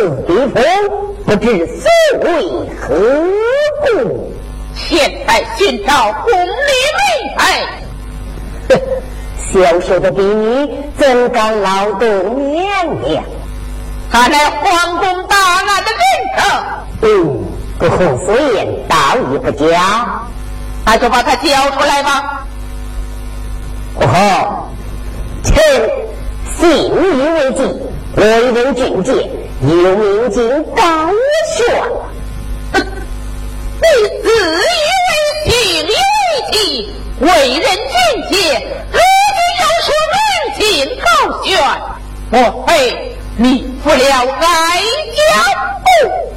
后回头，不知所为何故？现在寻找红莲妹妹，小小的比你怎敢劳动年龄？他乃皇宫大案的人头。嗯，不后夫人道义不假，那就把他交出来吧。不好，臣信以为敬。为人俊杰，有命进高悬。你自以为信以为纪，为人俊杰。高悬，莫非你负了哀家不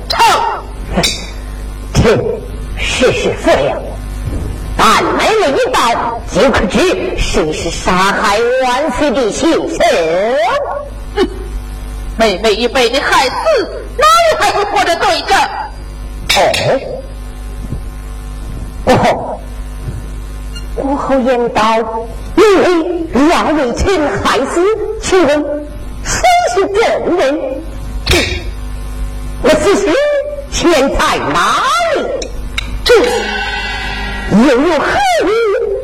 成？臣事实负了，但来了一道，就可知谁是杀害万岁的凶手。哼，妹妹已被你害死，哪里还会活着对着？哦，哦，国后言道。你要为臣害死，请问谁是证人？我此时钱在哪里？这又有何物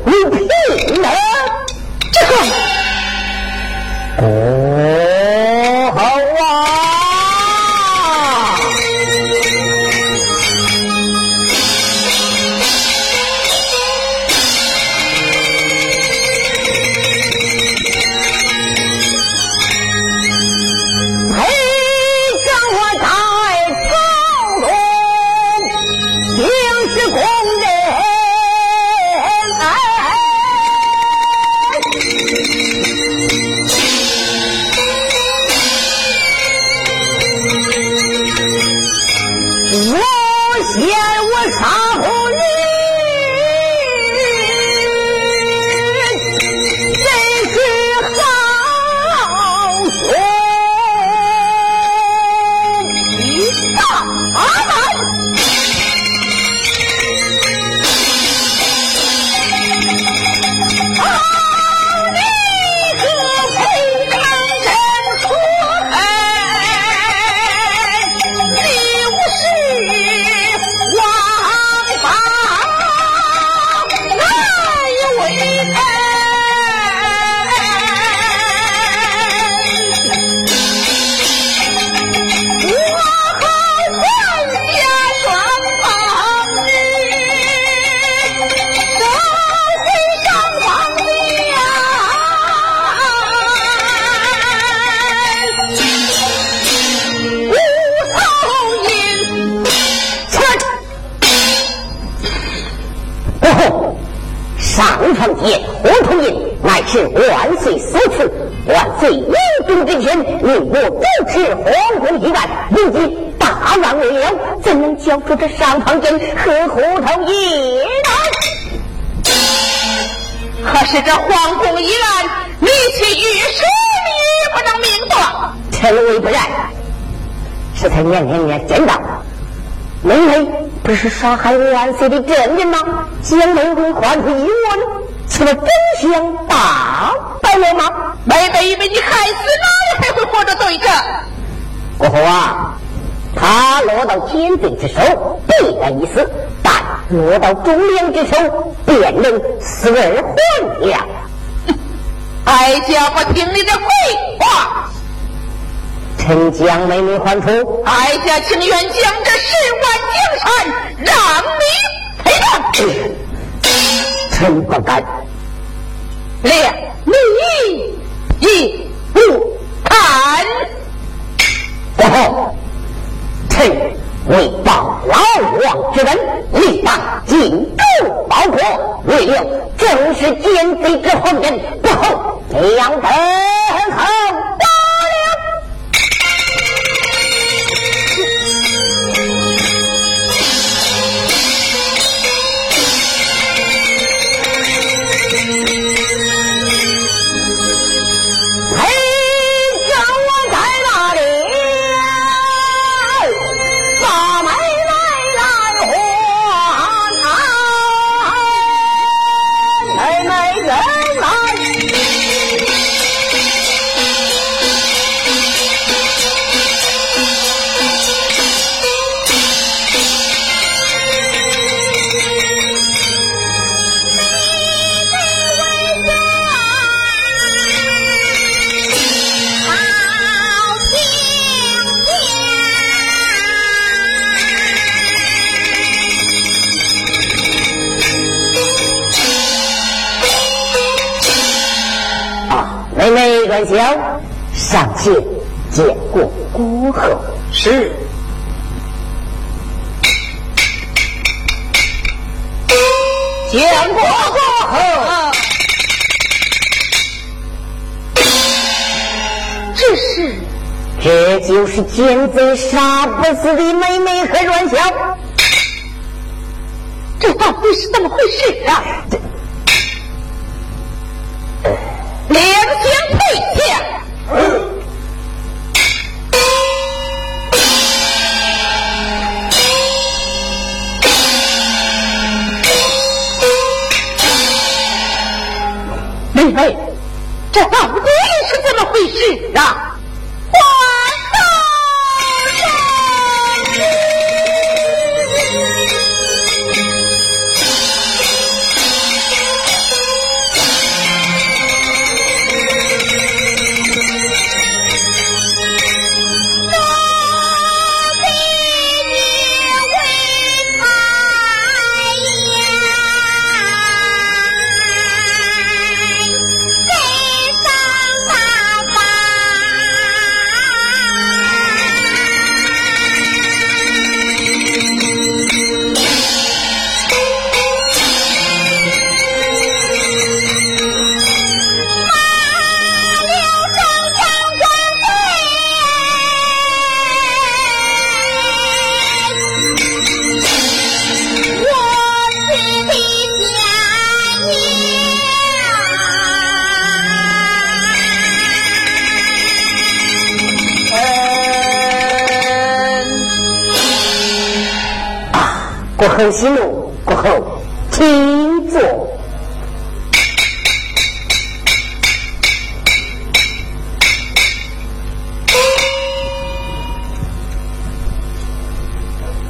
无凭呢？这个哦，杀害万岁的证人吗？将来会换回一问，岂不真相大白了吗？妹妹被你害死，哪里还会活着对着？过后啊，他落到奸贼之手，必然一死；但落到忠良之手，便能死而还了。哀家不听你的废话。臣将美女还出，哀家情愿将这十万江山让你赔了。臣不敢。两你一不看。过后，臣为报老王之恩，立当尽忠报国，为了正是奸贼之后人，不后两等候。小上前见过孤后，是见过孤后。这是，这就是奸贼杀不死的妹妹和阮小，这到底是怎么回事啊？这。这到底是怎么回事啊？后息怒过后，请坐。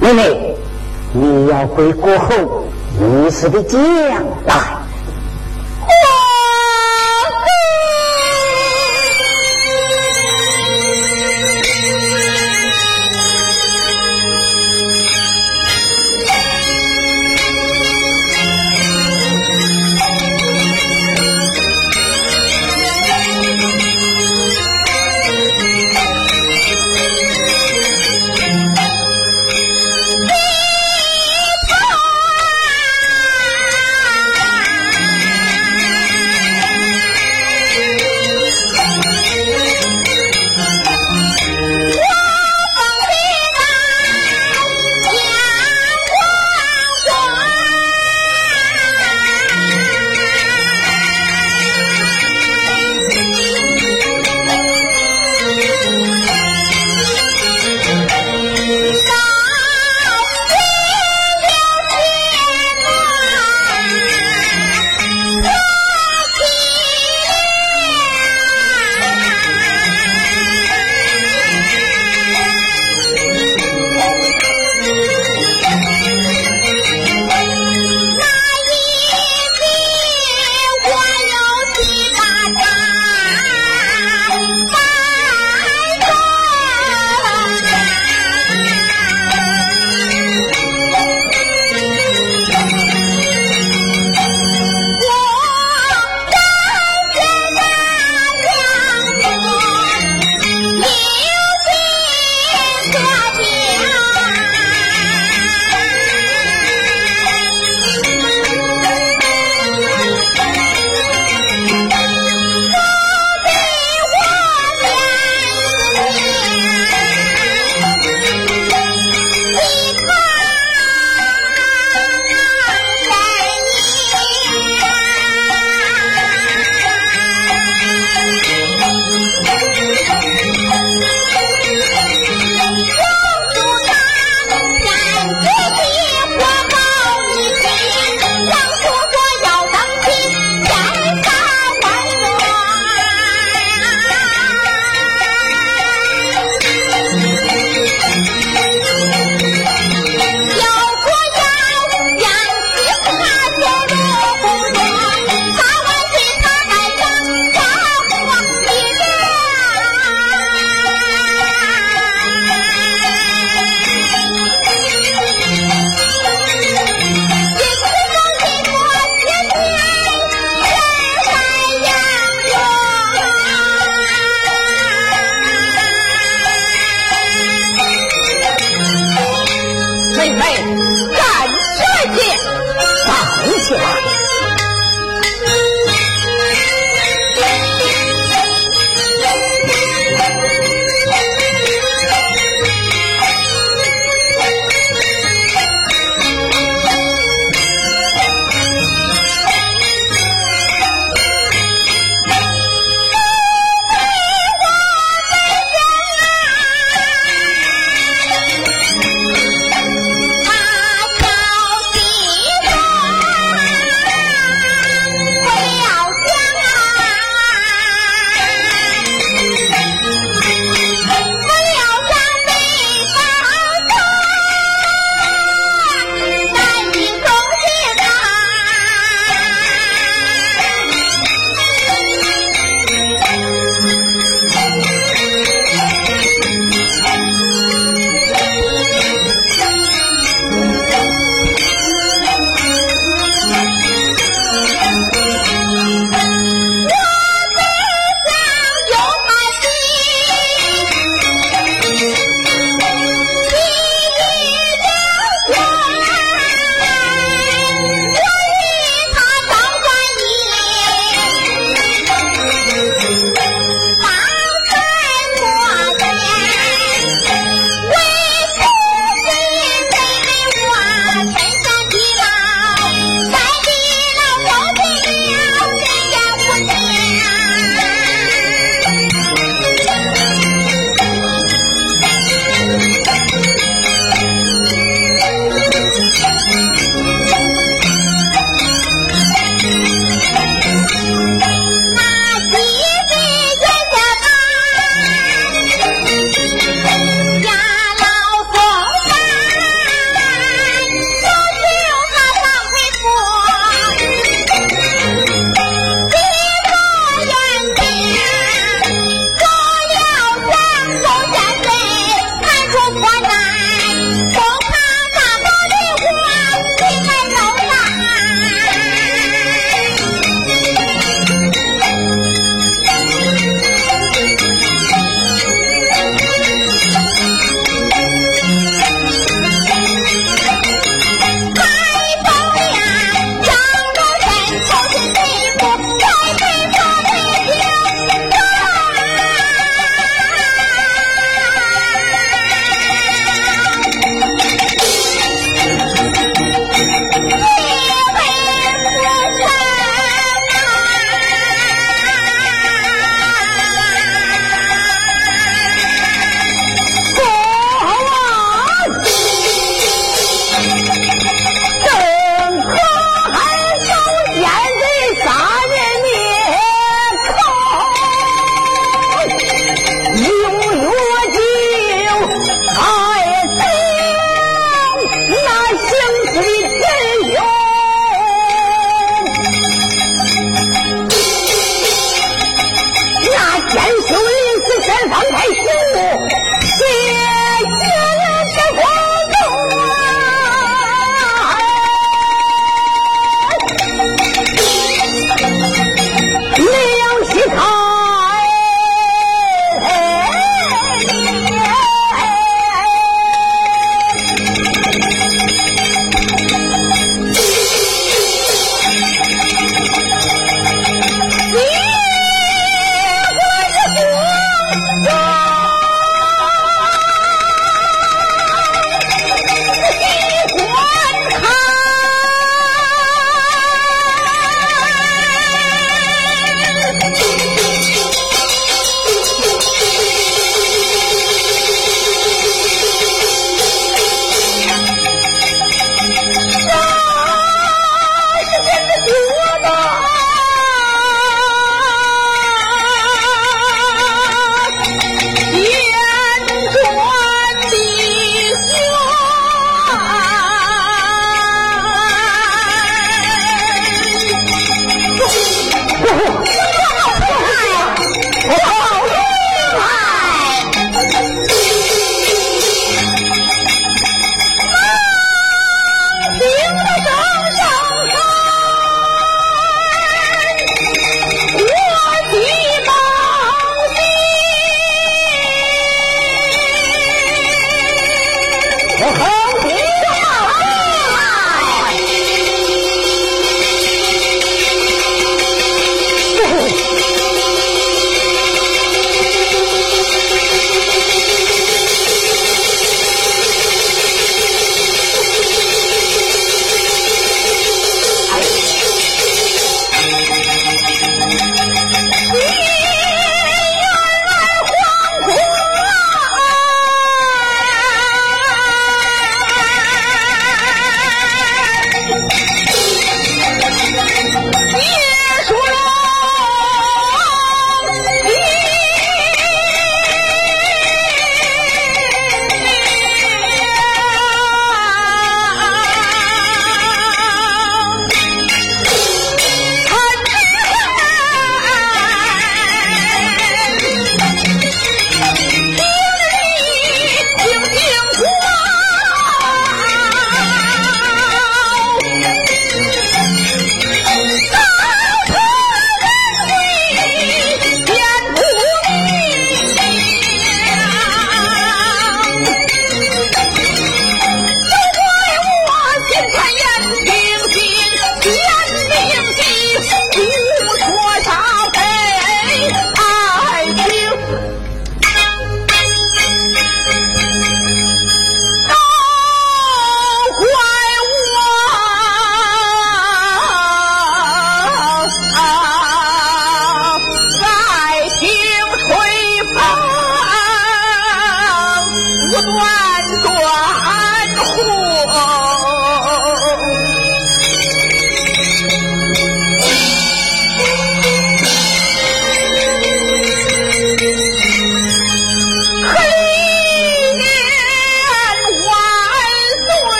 妹妹，你要回国后，如实的讲来。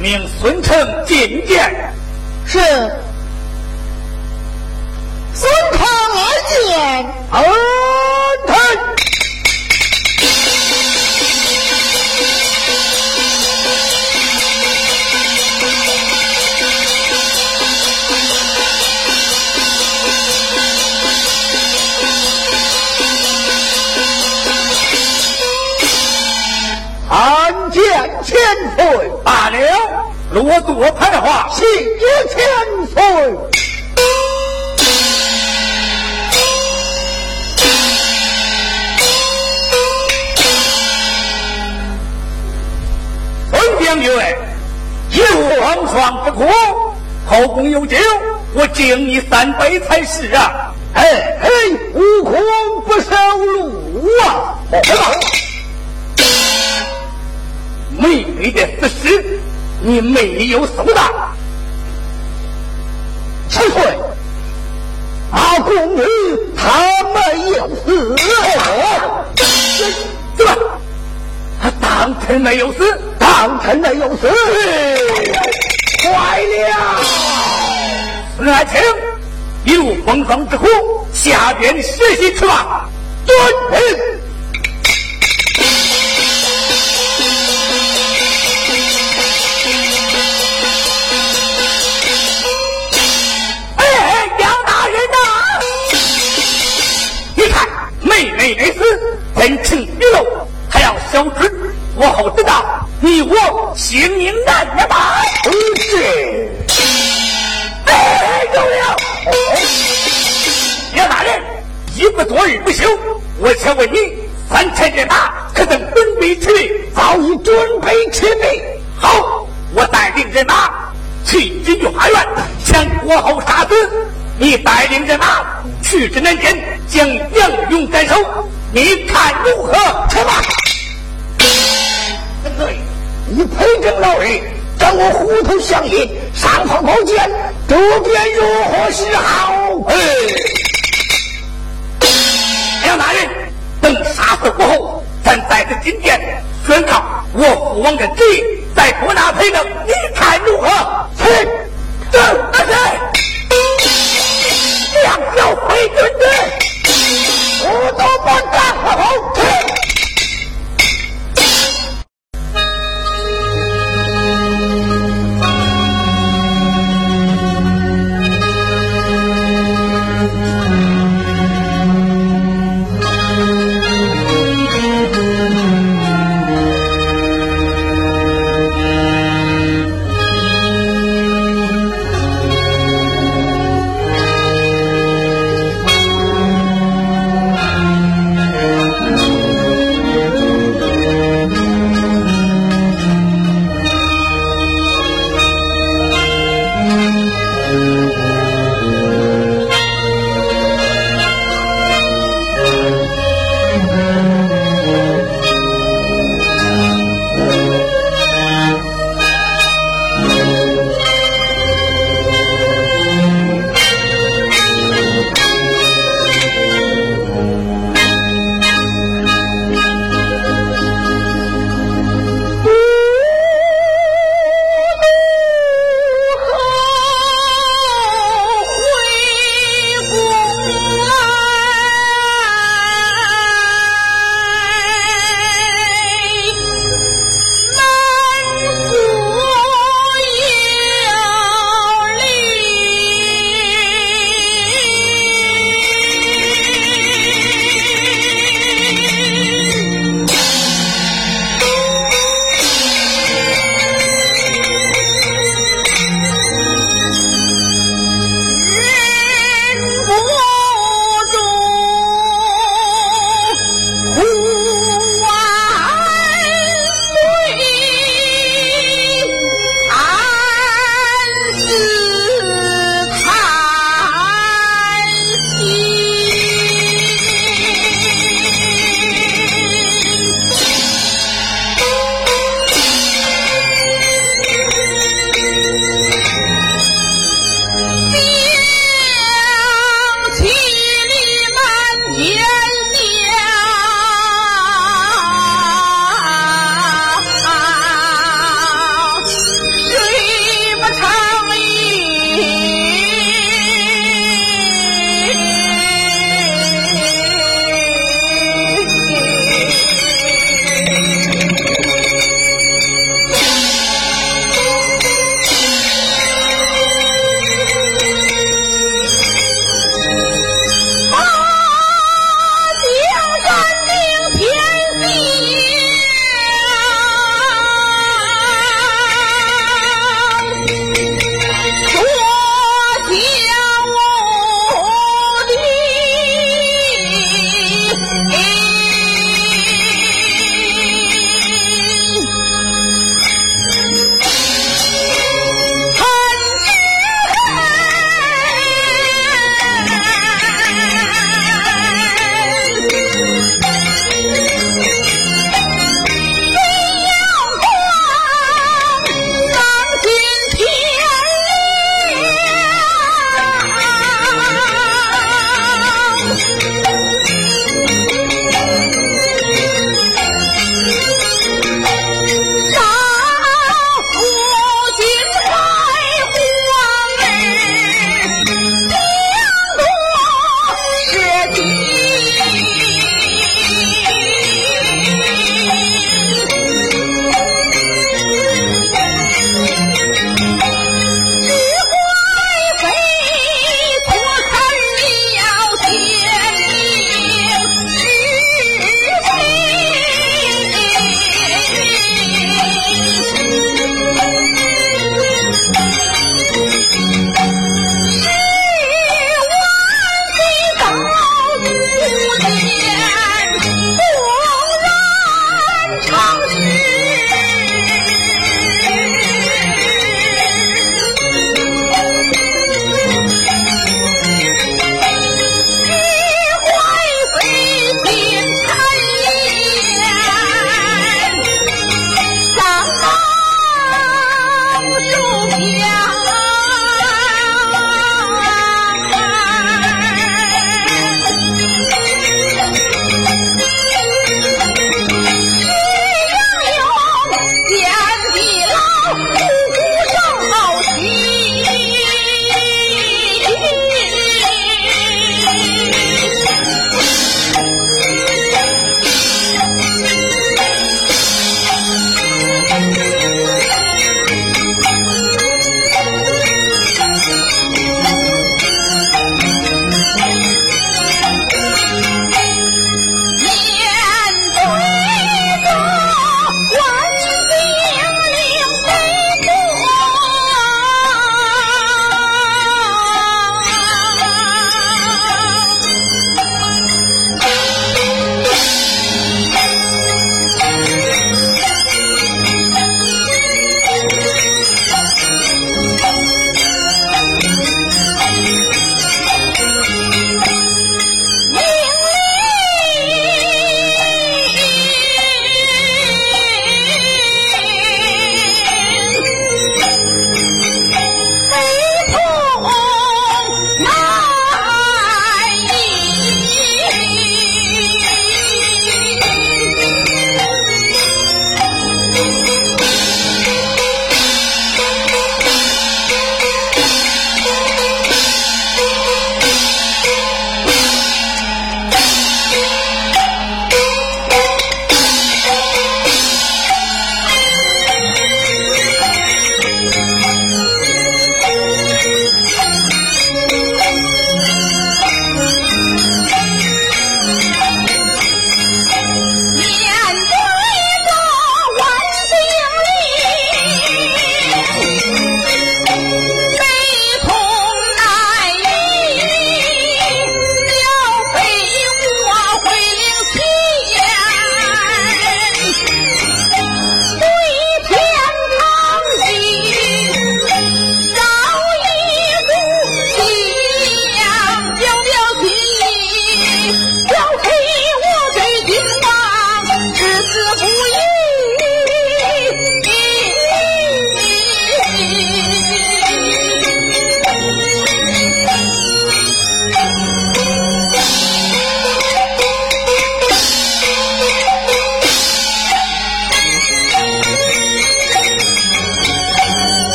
命孙成觐见。是。孙成来见。恩臣。见千岁。落座牌花，心有千岁。孙将军，有王双之功，后宫有酒，我敬你三杯才是啊。嘿嘿，无功不受禄啊。妹妹的死尸。你没有受难请回阿公你他没有死怎吧他当真没有死当真没有死。快了。孙爱卿一路风霜之苦下边学习去吧。遵命妹妹的死真情毕露，还要小侄我好知道，你我性命难保。哎，有了，杨大人，一不做二不休，我且问你，三千人马可曾准备齐备？早已准备齐备。好，我带领人马去锦绣花园将国侯杀死。你带领人马。去之难点，将杨勇斩首，你看如何？出马！对，你陪着老儿，跟我虎头相爷上方宝剑，周边如何是好？哎，杨大人，等杀死过后，咱带着金殿宣告我父王的旨意，再捉拿陪着，你看如何？去，走，大帅。两脚回军队。我都不敢后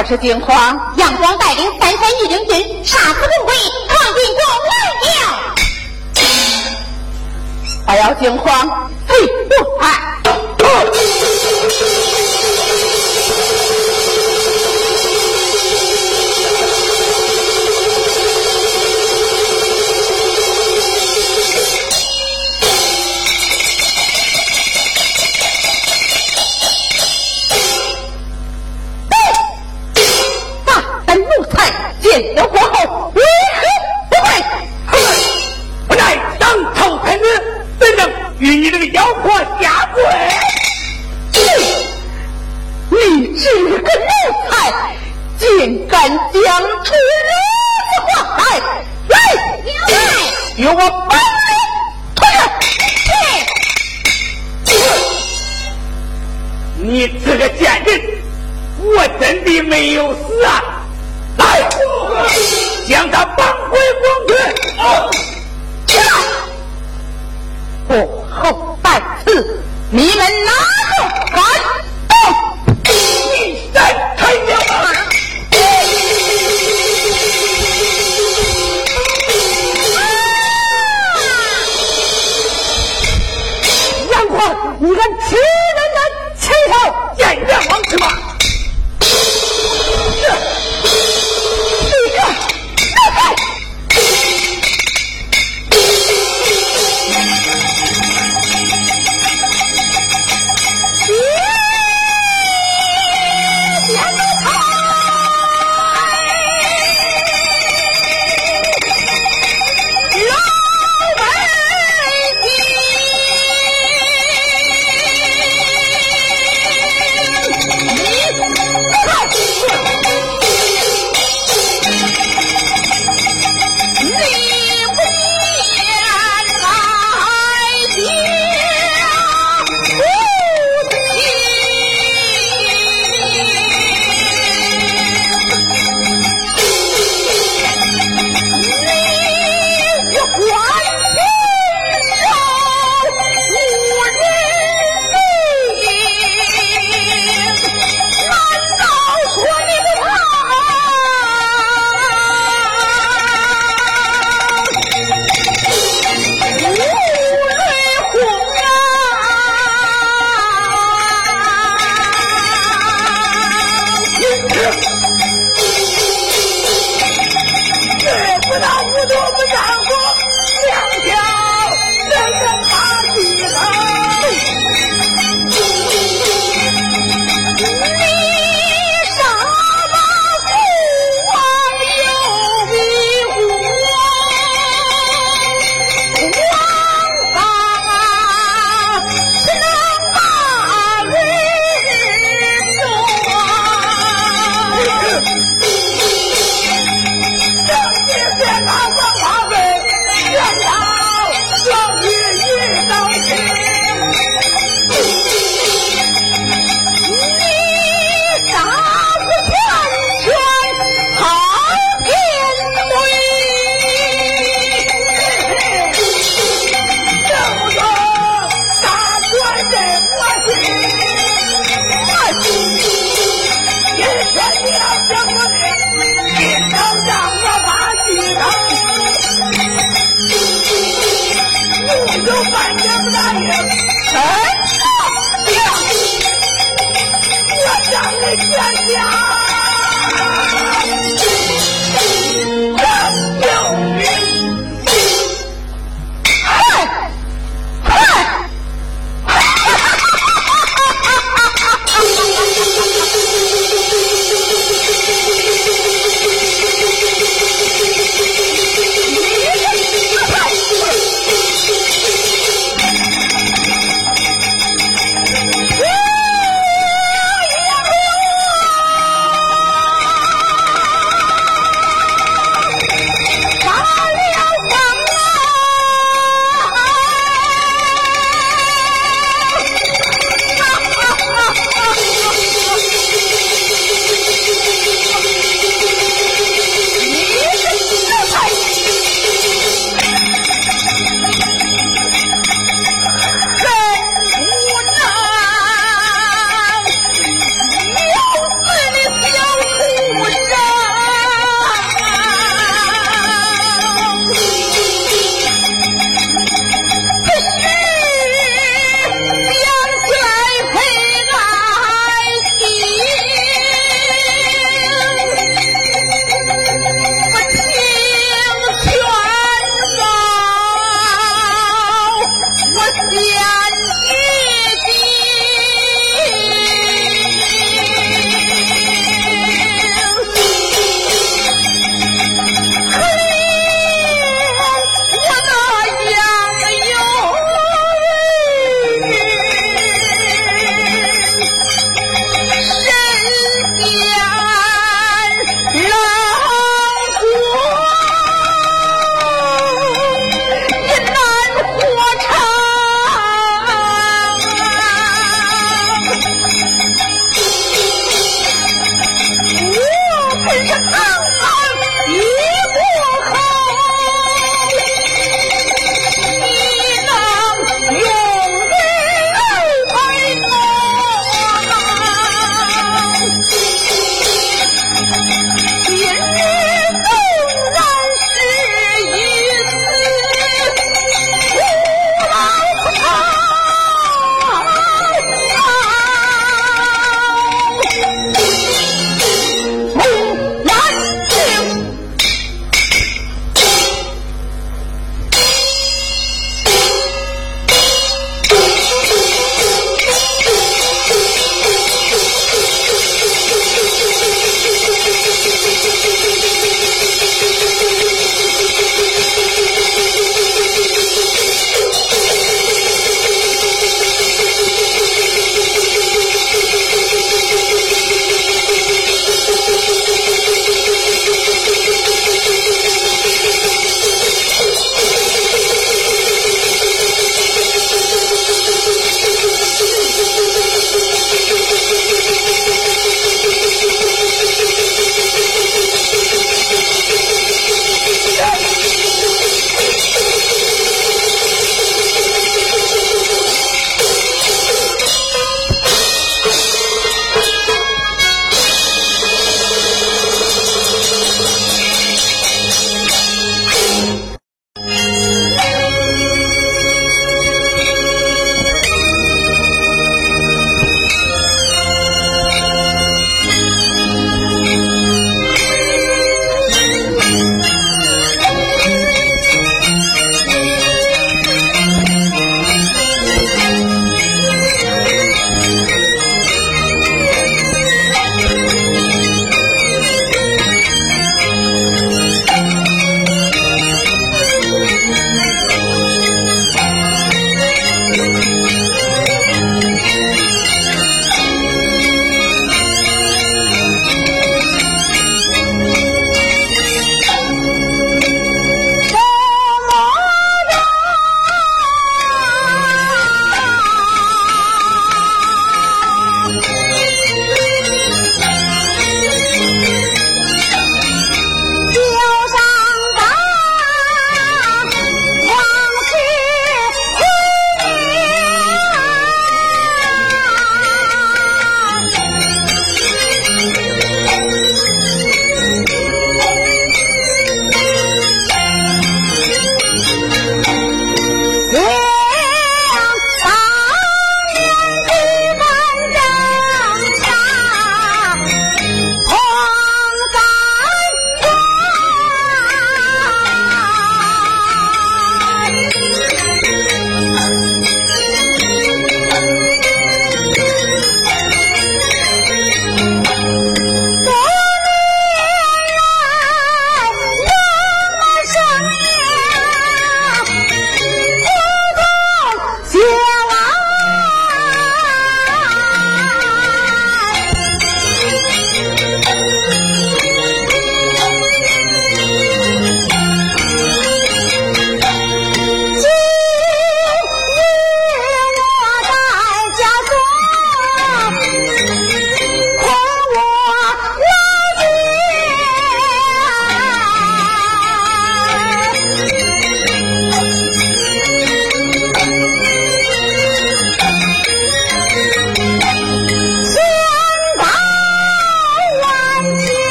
我是惊慌？杨光带领三千义军军杀死红鬼，闯进宫来了。不要惊慌，退步快。见到皇后为何不跪？哼！我乃当朝太子，怎能与你这个妖婆下跪？你你这个奴才，竟敢讲出奴才？来，来，有我本领，退下！你这个贱人，我真的没有死啊！将他绑回公决，过后再赐你们拿住。